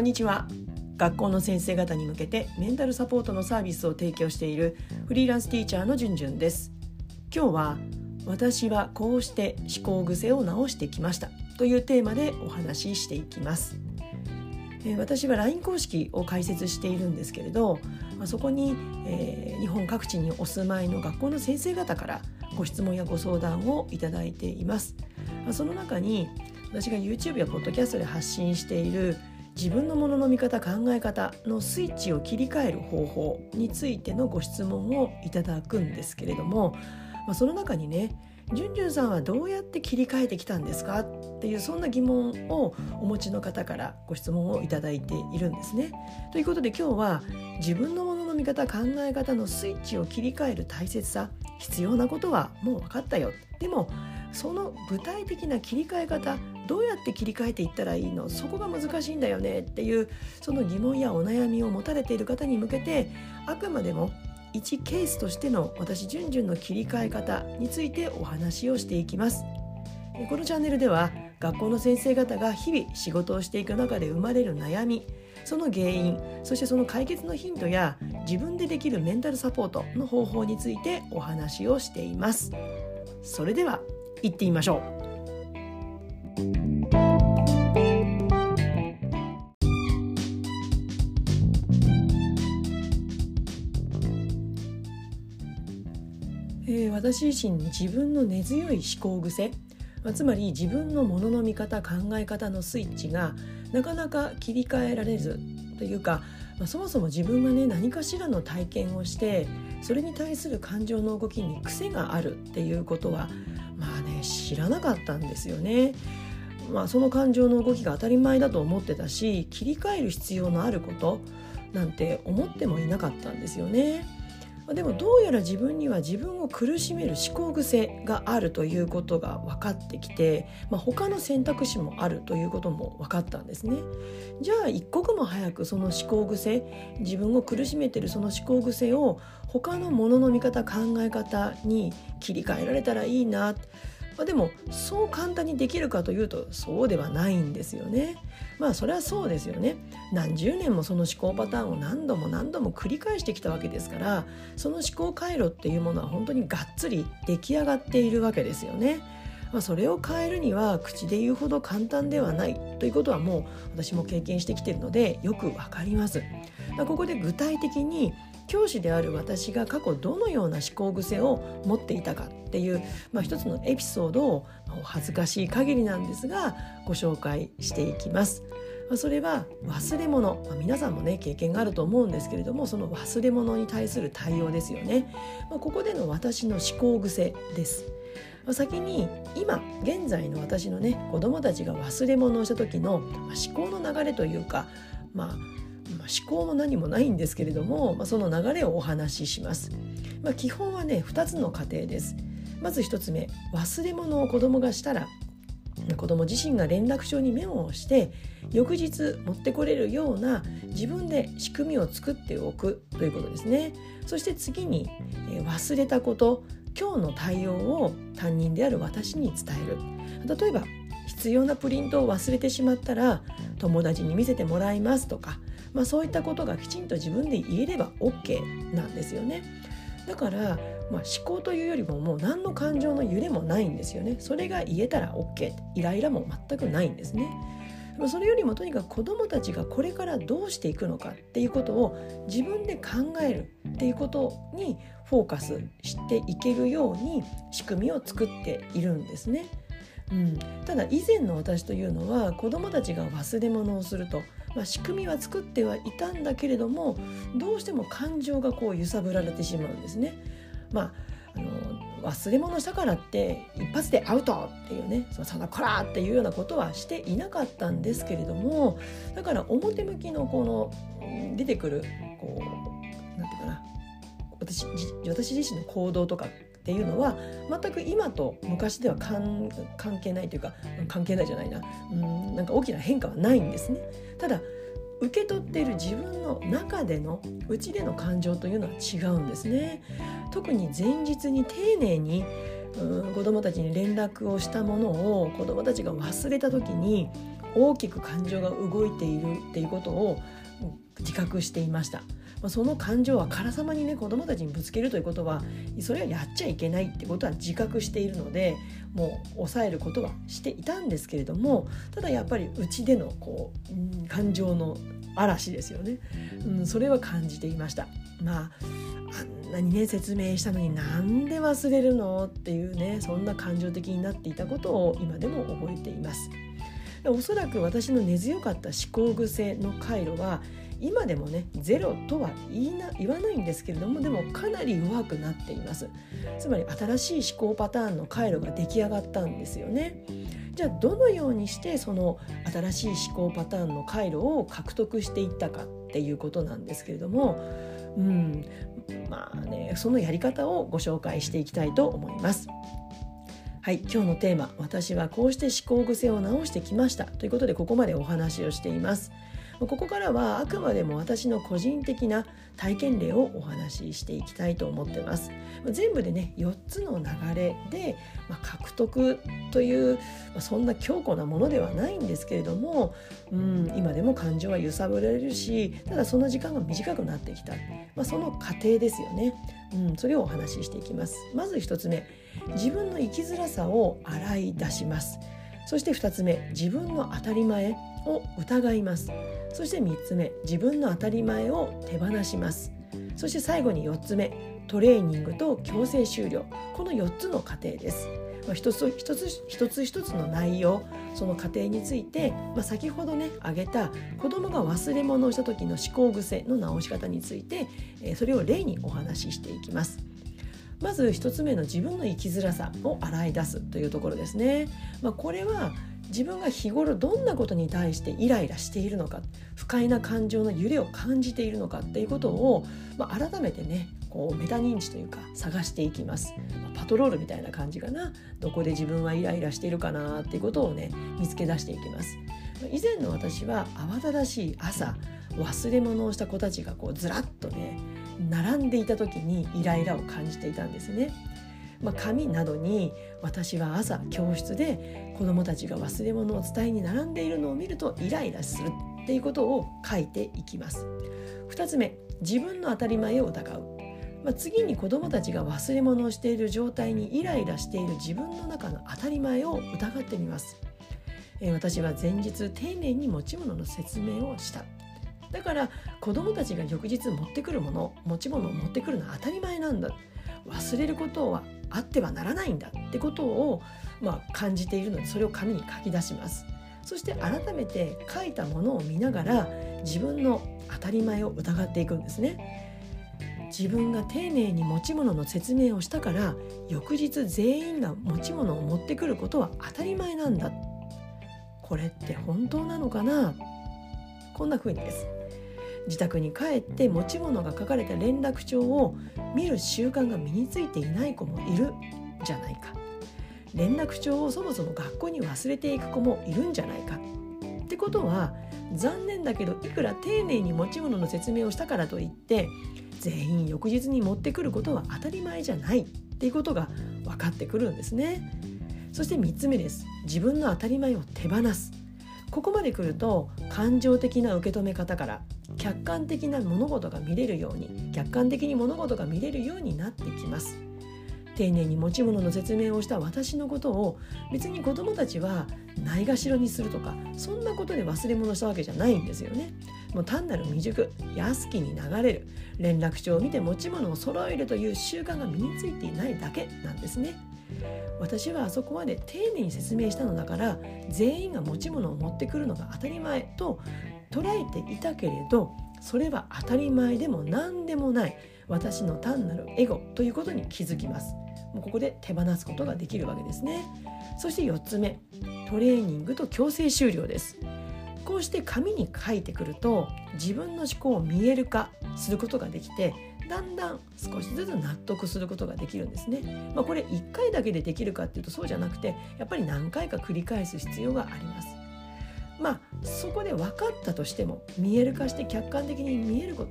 こんにちは。学校の先生方に向けてメンタルサポートのサービスを提供しているフリーランスティーチャーのじゅんじゅんです。今日は私はこうして思考癖を直してきました。というテーマでお話ししていきます。私は LINE 公式を開設しているんですけれどそこに、えー、日本各地にお住まいの学校の先生方からご質問やご相談をいただいています。その中に私が YouTube や Podcast で発信している自分のものの見方考え方のスイッチを切り替える方法についてのご質問をいただくんですけれども、まあ、その中にねじゅんじゅんさんはどうやって切り替えてきたんですか？っていうそんな疑問をお持ちの方からご質問をいただいているんですね。ということで今日は自分のものの見方考え方のスイッチを切り替える大切さ必要なことはもう分かったよでもその具体的な切り替え方どうやって切り替えていったらいいの？そこが難しいんだよねっていうその疑問やお悩みを持たれている方に向けてあくまでも一ケースとしての私じゅんじゅんの切り替え方についてお話をしていきます。このチャンネルでは学校の先生方が日々仕事をしていく中で生まれる悩みその原因そしてその解決のヒントや自分でできるメンタルサポートの方法についてお話をしています。それでは行ってみましょう。えー、私自身自分の根強い思考癖、まあ、つまり自分のものの見方考え方のスイッチがなかなか切り替えられずというか、まあ、そもそも自分がね何かしらの体験をしてそれに対する感情の動きに癖があるっていうことはまあね知らなかったんですよね。まあ、その感情の動きが当たり前だと思ってたし切り替える必要のあることなんて思ってもいなかったんですよね。でもどうやら自分には自分を苦しめる思考癖があるということが分かってきて、まあ、他の選択肢もあるということも分かったんですね。じゃあ一刻も早くその思考癖自分を苦しめてるその思考癖を他のものの見方考え方に切り替えられたらいいなまあ、でもそう簡単にできるかというとそうではないんですよね。まあそれはそうですよね。何十年もその思考パターンを何度も何度も繰り返してきたわけですからその思考回路っていうものは本当にがっつり出来上がっているわけですよね。まあ、それを変えるには口で言うほど簡単ではないということはもう私も経験してきているのでよくわかります。ま、ここで具体的に教師である私が過去どのような思考癖を持っていたかっていう、まあ、一つのエピソードを恥ずかしい限りなんですがご紹介していきます。それは忘れ物、まあ、皆さんもね経験があると思うんですけれどもその忘れ物に対する対応ですよね、まあ、ここでの私の思考癖です先に今現在の私のね子供たちが忘れ物をした時の思考の流れというかまあ、思考も何もないんですけれども、まあ、その流れをお話しします。まあ、基本はね2つの過程です。まず1つ目忘れ物を子供がしたら子供自身が連絡帳にメモをして翌日持ってこれるような自分で仕組みを作っておくということですねそして次に忘れたこと今日の対応を担任である私に伝える例えば必要なプリントを忘れてしまったら友達に見せてもらいますとかまあ、そういったことがきちんと自分で言えれば OK なんですよね。だから、まあ、思考というよりももう何の感情の揺れもないんですよね。それが言えたら OK イライラも全くないんですね。それよりもとにかく子どもたちがこれからどうしていくのかっていうことを自分で考えるっていうことにフォーカスしていけるように仕組みを作っているんですね。うん、ただ以前の私というのは子どもたちが忘れ物をするとまあ、仕組みは作ってはいたんだけれどもどうしても感情がこう揺さぶられてしまうんですね。まああの忘れ物したからって一発でアウトっていうねそのこらっていうようなことはしていなかったんですけれどもだから表向きのこの出てくるこうなんていうかな私私自身の行動とかっていうのは全く今と昔では関係ないというか関係ないじゃないなうんなんか大きな変化はないんですね。ただ受け取っている自分の中でのうちでの感情というのは違うんですね。特に前日に丁寧にうん子どもたちに連絡をしたものを子どもたちが忘れた時に大きく感情が動いているっていうことを自覚していました。まあ、その感情はからさまにね子どもたちにぶつけるということはそれはやっちゃいけないってことは自覚しているのでもう抑えることはしていたんですけれどもただやっぱりうちでのこう、感情の嵐ですよね、うん、それは感じていました。まああんなにね説明したのになんで忘れるのっていうねそんな感情的になっていたことを今でも覚えています。おそらく私の根強かった思考癖の回路は今でもねゼロとは言いな言わないんですけれどもでもかなり弱くなっています。つまり新しい思考パターンの回路が出来上がったんですよね。じゃあどのようにしてその新しい思考パターンの回路を獲得していったかっていうことなんですけれどもうんまあねそのやり方をご紹介していきたいと思います。はい今日のテーマ「私はこうして思考癖を直してきました」ということでここまでお話をしています。ここからはあくまでも私の個人的な体験例をお話ししていきたいと思ってます。全部でね4つの流れで、まあ、獲得という、まあ、そんな強固なものではないんですけれども、うん、今でも感情は揺さぶられるしただその時間が短くなってきた、まあ、その過程ですよね、うん、それをお話ししていきます。まず1つ目自分の生きづらさを洗い出します。そして2つ目自分の当たり前。を疑いますそして3つ目自分の当たり前を手放しますそして最後に4つ目トレーニングと強制終了この4つの過程です一つ一つ一つ一つの内容その過程について、まあ、先ほどね挙げた子どもが忘れ物をした時の思考癖の直し方について、えそれを例にお話ししていきます。まず1つ目の自分の生きづらさを洗い出すというところですね。まあ、これは自分が日頃どんなことに対してイライラしているのか不快な感情の揺れを感じているのかっていうことを、まあ、改めてねこうメタ認知というか探していきます、まあ、パトロールみたいな感じかな。どこで自分はイライラしているかなっていうことをね見つけ出していきます。以前の私は慌ただしい朝忘れ物をした子たちがこうずらっとね並んでいた時にイライラを感じていたんですね。まあ、紙などに私は朝教室で子どもたちが忘れ物を伝えに並んでいるのを見るとイライラするっていうことを書いていきます。2つ目自分の当たり前を疑う、まあ、次に子どもたちが忘れ物をしている状態にイライラしている自分の中の当たり前を疑ってみます。え、私は前日丁寧に持ち物の説明をしただから子どもたちが翌日持ってくるもの持ち物を持ってくるのは当たり前なんだ忘れることはあってはならないんだってことを、まあ、感じているのでそれを紙に書き出します。そして改めて書いたものを見ながら自分の当たり前を疑っていくんですね。自分が丁寧に持ち物の説明をしたから翌日全員が持ち物を持ってくることは当たり前なんだ。これって本当なのかな？こんな風にです。自宅に帰って持ち物が書かれた連絡帳を見る習慣が身についていない子もいるじゃないか。連絡帳をそもそも学校に忘れていく子もいるんじゃないか。ってことは残念だけどいくら丁寧に持ち物の説明をしたからといって全員翌日に持ってくることは当たり前じゃない。っていうことが分かってくるんですね。そして3つ目です。自分の当たり前を手放す。ここまで来ると感情的な受け止め方から客観的な物事が見れるように客観的に物事が見れるようになってきます。丁寧に持ち物の説明をした私のことを別に子どもたちはないがしろにするとかそんなことで忘れ物したわけじゃないんですよね。もう単なる未熟安きに流れる連絡帳を見て持ち物を揃えるという習慣が身についていないだけなんですね。私はあそこまで丁寧に説明したのだから全員が持ち物を持ってくるのが当たり前と捉えていたけれどそれは当たり前でも何でもない私の単なるエゴということに気づきます。もうここで手放すことができるわけですね。そして4つ目トレーニングと強制終了です。こうして紙に書いてくると自分の思考を見える化することができてだんだん少しずつ納得することができるんですね、まあ、これ1回だけでできるかっていうとそうじゃなくてやっぱり何回か繰り返す必要があります。まあそこで分かったとしても見える化して客観的に見えるこ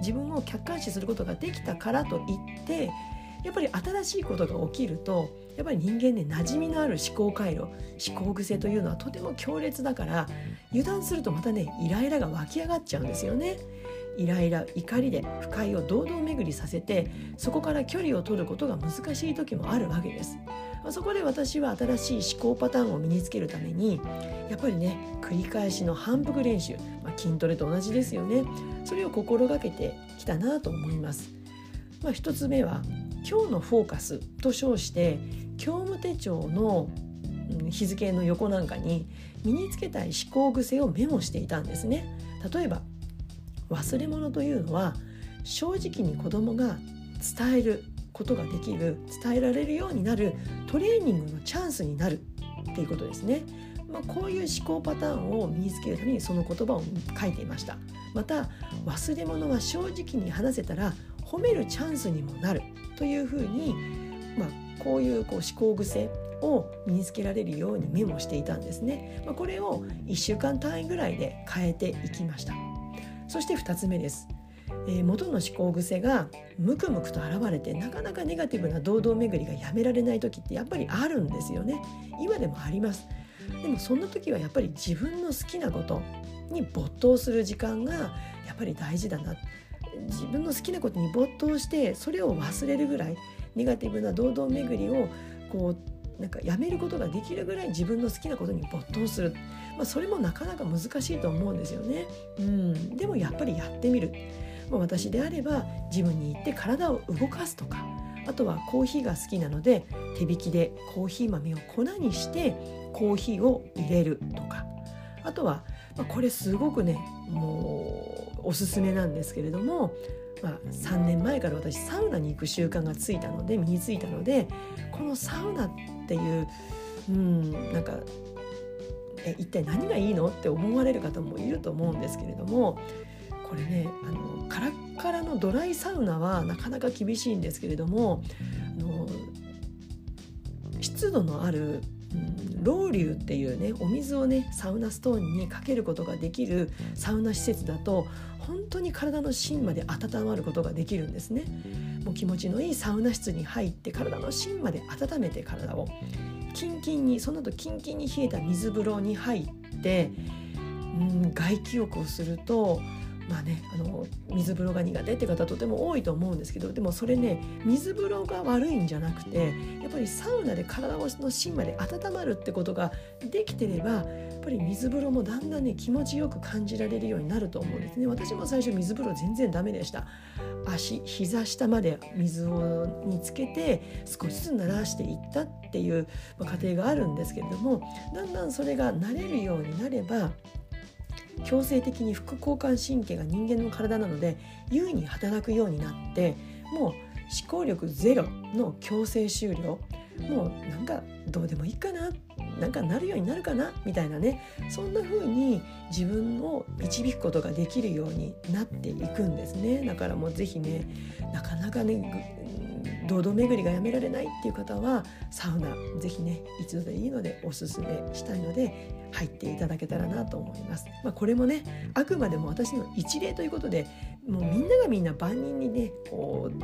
自分を客観視することができたからといってやっぱり新しいことが起きるとやっぱり人間ね馴染みのある思考回路思考癖というのはとても強烈だから油断するとまたねイライラが湧き上がっちゃうんですよね。イライラ怒りで不快を堂々巡りさせてそこから距離を取ることが難しい時もあるわけです。そこで私は新しい思考パターンを身につけるためにやっぱりね繰り返しの反復練習、まあ、筋トレと同じですよねそれを心がけてきたなと思います。まあ、1つ目は今日のフォーカスと称して業務手帳の日付の横なんかに身につけたい思考癖をメモしていたんですね。例えば忘れ物というのは正直に子供が伝えることができる伝えられるようになるトレーニングのチャンスになるっていうことですね。まあ、こういう思考パターンを身につけるためにその言葉を書いていましたまた忘れ物は正直に話せたら褒めるチャンスにもなるというふうに、まあ、こういうこう思考癖を身につけられるようにメモしていたんですね、まあ、これを1週間単位ぐらいで変えていきました。そして2つ目です、えー、元の思考癖がムクムクと現れてなかなかネガティブな堂々巡りがやめられない時ってやっぱりあるんですよね。今でもあります。でもそんな時はやっぱり自分の好きなことに没頭する時間がやっぱり大事だな。自分の好きなことに没頭してそれを忘れるぐらいネガティブな堂々巡りをこうなんかやめることができるぐらい自分の好きなことに没頭する、まあ、それもなかなか難しいと思うんですよね。うん、でもやっぱりやってみる、まあ、私であれば自分に行って体を動かすとか。あとはコーヒーが好きなので手引きでコーヒー豆を粉にしてコーヒーを入れるとか。あとは、まあ、これすごくねもうおすすめなんですけれども、まあ、3年前から私サウナに行く習慣がついたので身についたのでこのサウナっていううんなんかえ一体何がいいのって思われる方もいると思うんですけれどもこれねあのカラッカラのドライサウナはなかなか厳しいんですけれどもあの湿度のあるロウリュっていうねお水をねサウナストーンにかけることができるサウナ施設だと本当に体の芯まで温まることができるんですね。もう気持ちのいいサウナ室に入って体の芯まで温めて体をキンキンにその後キンキンに冷えた水風呂に入ってうん外気浴をするとまあね、あの水風呂が苦手って方とても多いと思うんですけどでもそれね水風呂が悪いんじゃなくてやっぱりサウナで体の芯まで温まるってことができてればやっぱり水風呂もだんだんね気持ちよく感じられるようになると思うんですね。私も最初水風呂全然ダメでした。足膝下まで水をにつけて少しずつ慣らしていったっていう過程があるんですけれどもだんだんそれが慣れるようになれば強制的に副交感神経が人間の体なので優位に働くようになってもう思考力ゼロの強制終了。もうなんかどうでもいいかな。なんかなるようになるかな。みたいなね。そんな風に自分を導くことができるようになっていくんですね。だからもう是非ねなかなかね堂々巡りがやめられないっていう方はサウナ是非ね一度でいいのでおすすめしたいので入っていただけたらなと思います。まあ、これもねあくまでも私の一例ということでもうみんながみんな万人にねこう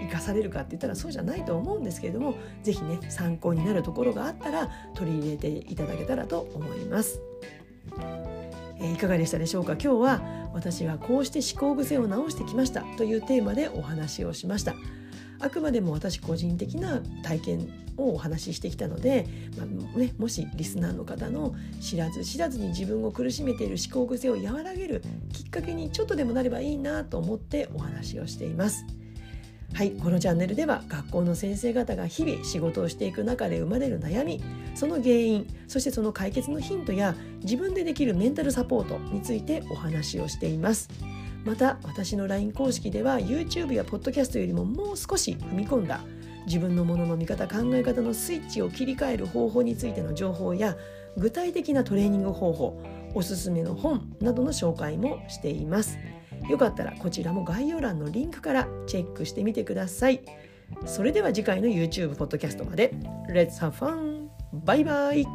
生かされるかって言ったらそうじゃないと思うんですけれども是非ね参考になるところがあったら取り入れていただけたらと思います。えいかがでしたでしょうか？今日は私はこうして思考癖を直してきましたというテーマでお話をしました。あくまでも私個人的な体験をお話ししてきたので、まあね、もしリスナーの方の知らず知らずに自分を苦しめている思考癖を和らげるきっかけにちょっとでもなればいいなと思ってお話をしています。はい、このチャンネルでは学校の先生方が日々仕事をしていく中で生まれる悩みその原因そしてその解決のヒントや自分でできるメンタルサポートについてお話をしています。また私の LINE 公式では YouTube や Podcast よりももう少し踏み込んだ自分のものの見方考え方のスイッチを切り替える方法についての情報や具体的なトレーニング方法おすすめの本などの紹介もしています。よかったらこちらも概要欄のリンクからチェックしてみてください。それでは次回の YouTube ポッドキャストまで。Let's have fun! バイバイ